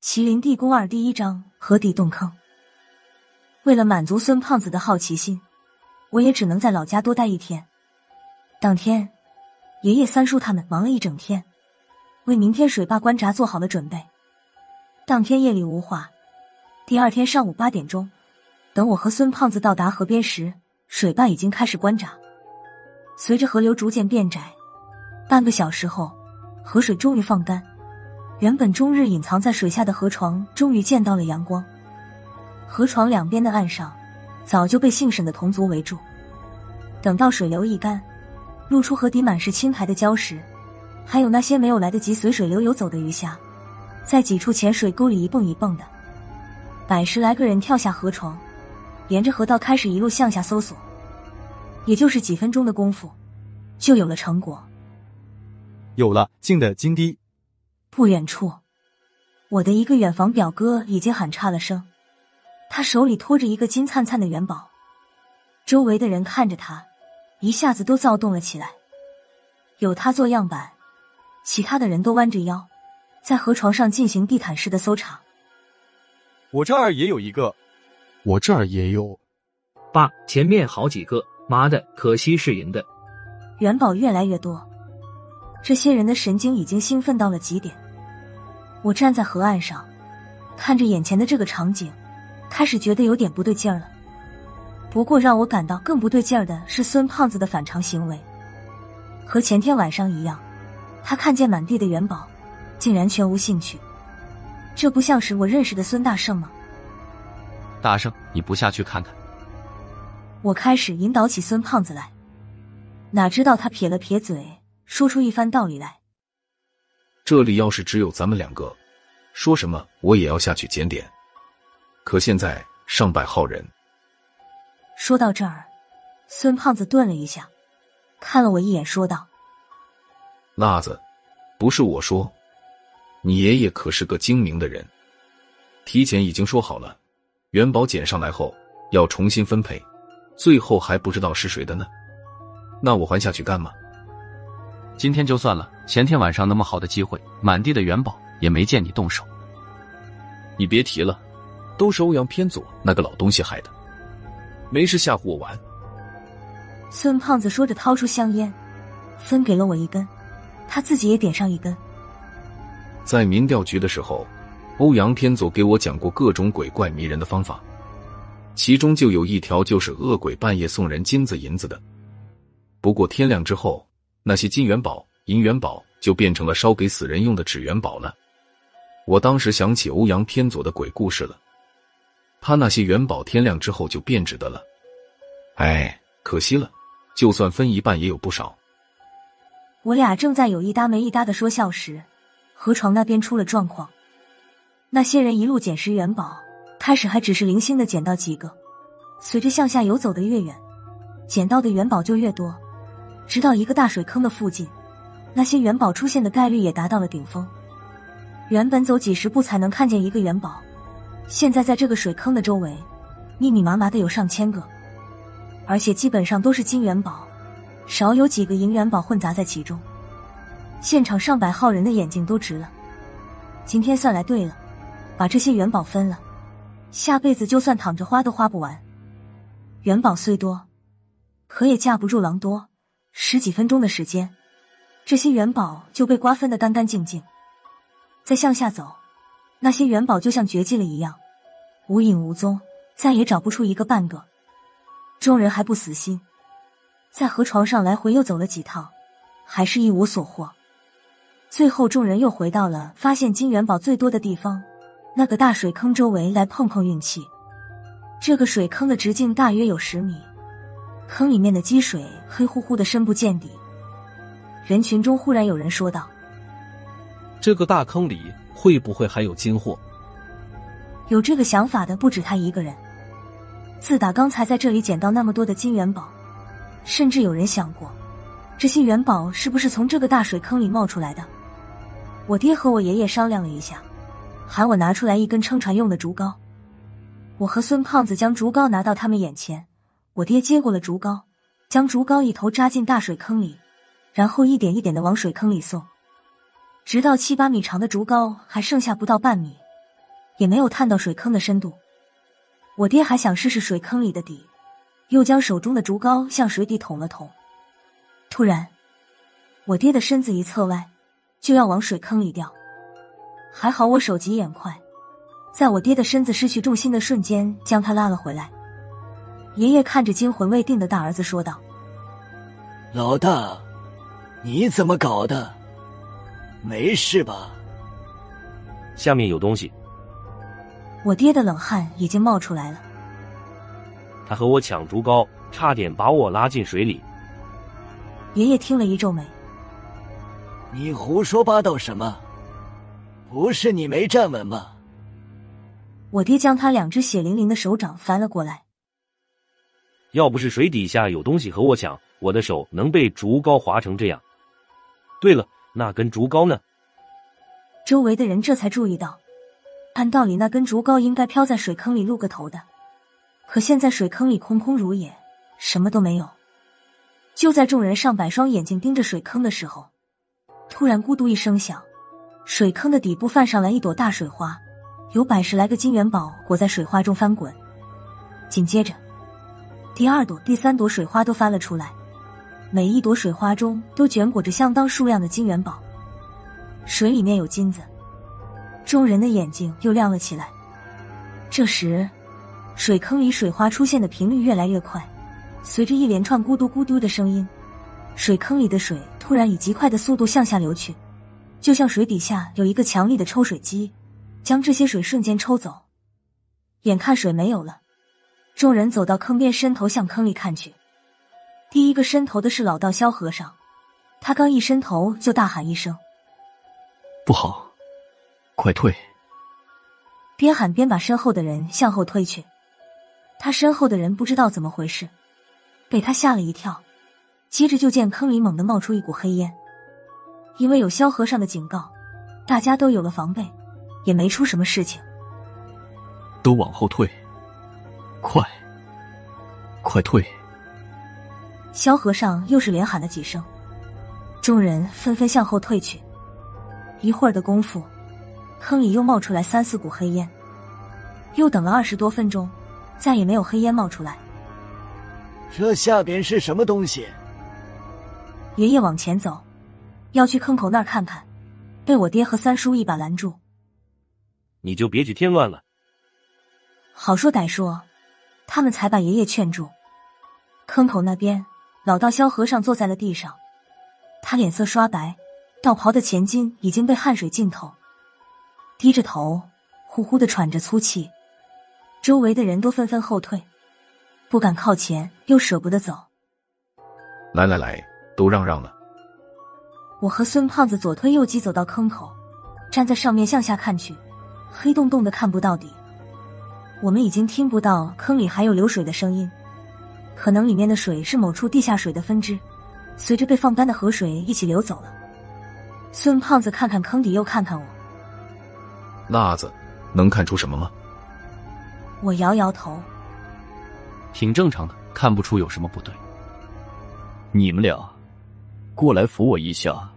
麒麟地宫二第一章河底洞坑。为了满足孙胖子的好奇心，我也只能在老家多待一天。当天，爷爷、三叔他们忙了一整天，为明天水坝关闸做好了准备。当天夜里无话，第二天上午八点钟，等我和孙胖子到达河边时，水坝已经开始关闸。随着河流逐渐变窄，半个小时后，河水终于放干。原本终日隐藏在水下的河床，终于见到了阳光。河床两边的岸上，早就被姓沈的同族围住。等到水流一干，露出河底满是青苔的礁石，还有那些没有来得及随水流游走的鱼虾，在几处浅水沟里一蹦一蹦的。百十来个人跳下河床，沿着河道开始一路向下搜索。也就是几分钟的功夫，就有了成果。有了，静的金堤。不远处，我的一个远房表哥已经喊差了声，他手里托着一个金灿灿的元宝，周围的人看着他，一下子都躁动了起来。有他做样板，其他的人都弯着腰，在河床上进行地毯式的搜查。我这儿也有一个，我这儿也有。爸，前面好几个，妈的，可惜是银的。元宝越来越多，这些人的神经已经兴奋到了极点。我站在河岸上，看着眼前的这个场景，开始觉得有点不对劲儿了。不过让我感到更不对劲儿的是孙胖子的反常行为。和前天晚上一样，他看见满地的元宝，竟然全无兴趣。这不像是我认识的孙大圣吗？大圣，你不下去看看？我开始引导起孙胖子来，哪知道他撇了撇嘴，说出一番道理来。这里要是只有咱们两个，说什么我也要下去检点。可现在上百号人。说到这儿，孙胖子顿了一下，看了我一眼，说道：“辣子，不是我说，你爷爷可是个精明的人，提前已经说好了，元宝捡上来后要重新分配，最后还不知道是谁的呢。那我还下去干嘛？”今天就算了，前天晚上那么好的机会，满地的元宝也没见你动手。你别提了，都是欧阳偏左那个老东西害的，没事吓唬我玩。孙胖子说着，掏出香烟，分给了我一根，他自己也点上一根。在民调局的时候，欧阳偏左给我讲过各种鬼怪迷人的方法，其中就有一条就是恶鬼半夜送人金子银子的。不过天亮之后。那些金元宝、银元宝就变成了烧给死人用的纸元宝了。我当时想起欧阳偏左的鬼故事了，他那些元宝天亮之后就变质的了。哎，可惜了，就算分一半也有不少。我俩正在有一搭没一搭的说笑时，河床那边出了状况。那些人一路捡拾元宝，开始还只是零星的捡到几个，随着向下游走的越远，捡到的元宝就越多。直到一个大水坑的附近，那些元宝出现的概率也达到了顶峰。原本走几十步才能看见一个元宝，现在在这个水坑的周围，密密麻麻的有上千个，而且基本上都是金元宝，少有几个银元宝混杂在其中。现场上百号人的眼睛都直了。今天算来对了，把这些元宝分了，下辈子就算躺着花都花不完。元宝虽多，可也架不住狼多。十几分钟的时间，这些元宝就被瓜分的干干净净。再向下走，那些元宝就像绝迹了一样，无影无踪，再也找不出一个半个。众人还不死心，在河床上来回又走了几趟，还是一无所获。最后，众人又回到了发现金元宝最多的地方——那个大水坑周围来碰碰运气。这个水坑的直径大约有十米。坑里面的积水黑乎乎的，深不见底。人群中忽然有人说道：“这个大坑里会不会还有金货？”有这个想法的不止他一个人。自打刚才在这里捡到那么多的金元宝，甚至有人想过，这些元宝是不是从这个大水坑里冒出来的？我爹和我爷爷商量了一下，喊我拿出来一根撑船用的竹篙。我和孙胖子将竹篙拿到他们眼前。我爹接过了竹篙，将竹篙一头扎进大水坑里，然后一点一点的往水坑里送，直到七八米长的竹篙还剩下不到半米，也没有探到水坑的深度。我爹还想试试水坑里的底，又将手中的竹篙向水底捅了捅。突然，我爹的身子一侧歪，就要往水坑里掉。还好我手疾眼快，在我爹的身子失去重心的瞬间，将他拉了回来。爷爷看着惊魂未定的大儿子说道：“老大，你怎么搞的？没事吧？”下面有东西。我爹的冷汗已经冒出来了。他和我抢竹篙，差点把我拉进水里。爷爷听了一皱眉：“你胡说八道什么？不是你没站稳吗？”我爹将他两只血淋淋的手掌翻了过来。要不是水底下有东西和我抢，我的手能被竹篙划成这样。对了，那根竹篙呢？周围的人这才注意到，按道理那根竹篙应该飘在水坑里露个头的，可现在水坑里空空如也，什么都没有。就在众人上百双眼睛盯着水坑的时候，突然咕嘟一声响，水坑的底部泛上来一朵大水花，有百十来个金元宝裹在水花中翻滚。紧接着，第二朵、第三朵水花都翻了出来，每一朵水花中都卷裹着相当数量的金元宝。水里面有金子，众人的眼睛又亮了起来。这时，水坑里水花出现的频率越来越快。随着一连串咕嘟咕嘟的声音，水坑里的水突然以极快的速度向下流去，就像水底下有一个强力的抽水机，将这些水瞬间抽走。眼看水没有了，众人走到坑边，伸头向坑里看去。第一个伸头的是老道萧和尚，他刚一伸头就大喊一声：“不好，快退！”边喊边把身后的人向后推去。他身后的人不知道怎么回事。被他吓了一跳，接着就见坑里猛地冒出一股黑烟。因为有萧和尚的警告，大家都有了防备，也没出什么事情。都往后退，快，快退！萧和尚又是连喊了几声，众人纷纷向后退去。一会儿的功夫，坑里又冒出来三四股黑烟。又等了二十多分钟，再也没有黑烟冒出来。这下边是什么东西？爷爷往前走，要去坑口那儿看看，被我爹和三叔一把拦住。你就别去添乱了。好说歹说，他们才把爷爷劝住。坑口那边，老道萧和尚坐在了地上，他脸色刷白，道袍的前襟已经被汗水浸透，低着头，呼呼的喘着粗气。周围的人都纷纷后退。不敢靠前，又舍不得走。来来来，都让让了。我和孙胖子左推右挤走到坑口，站在上面向下看去，黑洞洞的看不到底。我们已经听不到坑里还有流水的声音，可能里面的水是某处地下水的分支，随着被放干的河水一起流走了。孙胖子看看坑底，又看看我。辣子，能看出什么吗？我摇摇头。挺正常的，看不出有什么不对。你们俩，过来扶我一下，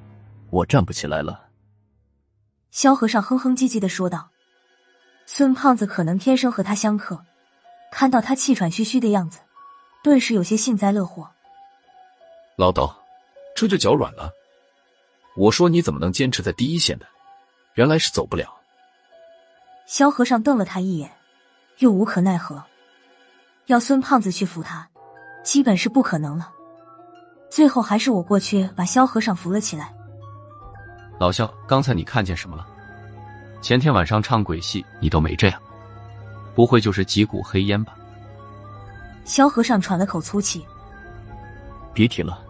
我站不起来了。萧和尚哼哼唧唧的说道。孙胖子可能天生和他相克，看到他气喘吁吁的样子，顿时有些幸灾乐祸。老道，这就脚软了。我说你怎么能坚持在第一线的？原来是走不了。萧和尚瞪了他一眼，又无可奈何。要孙胖子去扶他，基本是不可能了。最后还是我过去把萧和尚扶了起来。老萧，刚才你看见什么了？前天晚上唱鬼戏，你都没这样，不会就是几股黑烟吧？萧和尚喘了口粗气，别提了，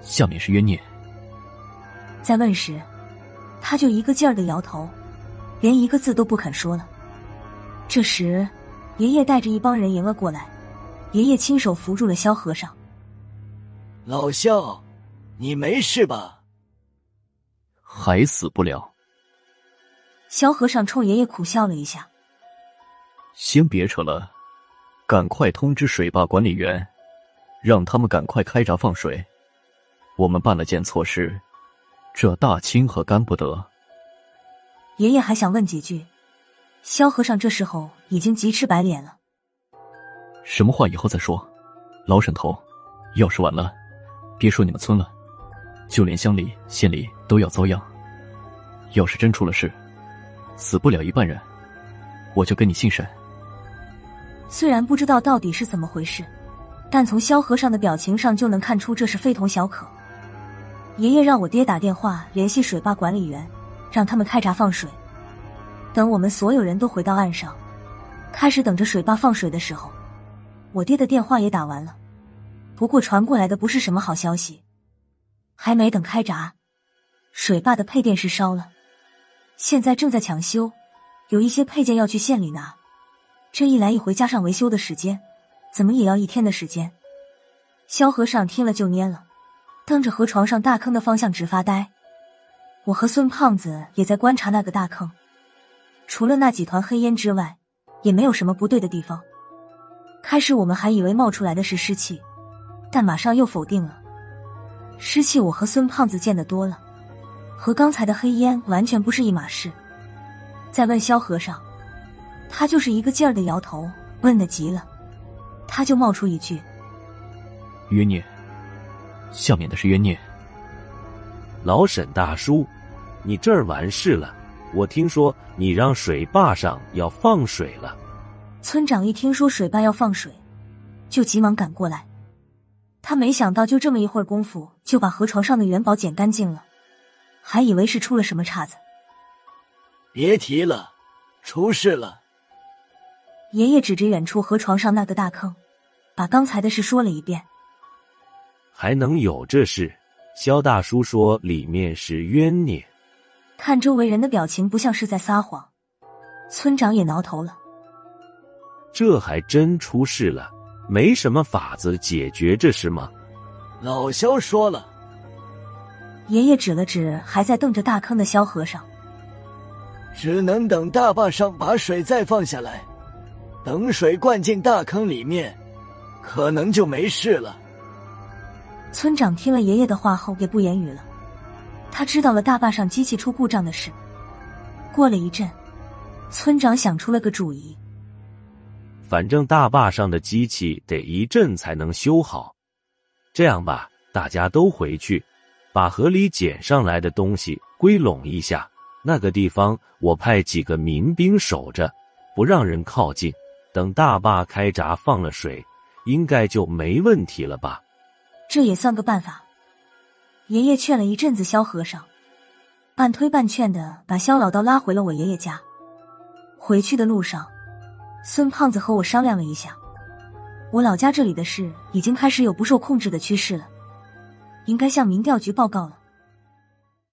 下面是冤孽。在问时，他就一个劲儿的摇头，连一个字都不肯说了。这时。爷爷带着一帮人迎了过来，爷爷亲手扶住了萧和尚。老萧，你没事吧？还死不了。萧和尚冲爷爷苦笑了一下。先别扯了，赶快通知水坝管理员，让他们赶快开闸放水。我们办了件错事，这大清河干不得。爷爷还想问几句。萧和尚这时候已经急赤白脸了。什么话以后再说。老沈头，要是晚了，别说你们村了，就连乡里、县里都要遭殃。要是真出了事，死不了一半人，我就跟你姓沈。虽然不知道到底是怎么回事，但从萧和尚的表情上就能看出这是非同小可。爷爷让我爹打电话联系水坝管理员，让他们开闸放水。等我们所有人都回到岸上，开始等着水坝放水的时候，我爹的电话也打完了。不过传过来的不是什么好消息，还没等开闸，水坝的配电室烧了，现在正在抢修，有一些配件要去县里拿。这一来一回加上维修的时间，怎么也要一天的时间。萧和尚听了就蔫了。瞪着河床上大坑的方向直发呆，我和孙胖子也在观察那个大坑，除了那几团黑烟之外，也没有什么不对的地方。开始我们还以为冒出来的是湿气，但马上又否定了。湿气我和孙胖子见得多了，和刚才的黑烟完全不是一码事。再问萧和尚，他就是一个劲儿的摇头，问的急了，他就冒出一句：“冤孽。”下面的是冤孽。老沈大叔，你这儿完事了。我听说你让水坝上要放水了。村长一听说水坝要放水，就急忙赶过来。他没想到就这么一会儿功夫，就把河床上的元宝捡干净了，还以为是出了什么岔子。别提了，出事了。爷爷指着远处河床上那个大坑，把刚才的事说了一遍。还能有这事？肖大叔说里面是冤孽。看周围人的表情，不像是在撒谎。村长也挠头了。这还真出事了，没什么法子解决这事吗？老肖说了。爷爷指了指还在瞪着大坑的萧和尚，只能等大坝上把水再放下来，等水灌进大坑里面，可能就没事了。村长听了爷爷的话后，也不言语了。他知道了大坝上机器出故障的事。过了一阵，村长想出了个主意。反正大坝上的机器得一阵才能修好。这样吧，大家都回去，把河里捡上来的东西归拢一下。那个地方，我派几个民兵守着，不让人靠近。等大坝开闸放了水，应该就没问题了吧？这也算个办法。爷爷劝了一阵子萧和尚，半推半劝的把萧老道拉回了我爷爷家。回去的路上，孙胖子和我商量了一下，我老家这里的事已经开始有不受控制的趋势了，应该向民调局报告了。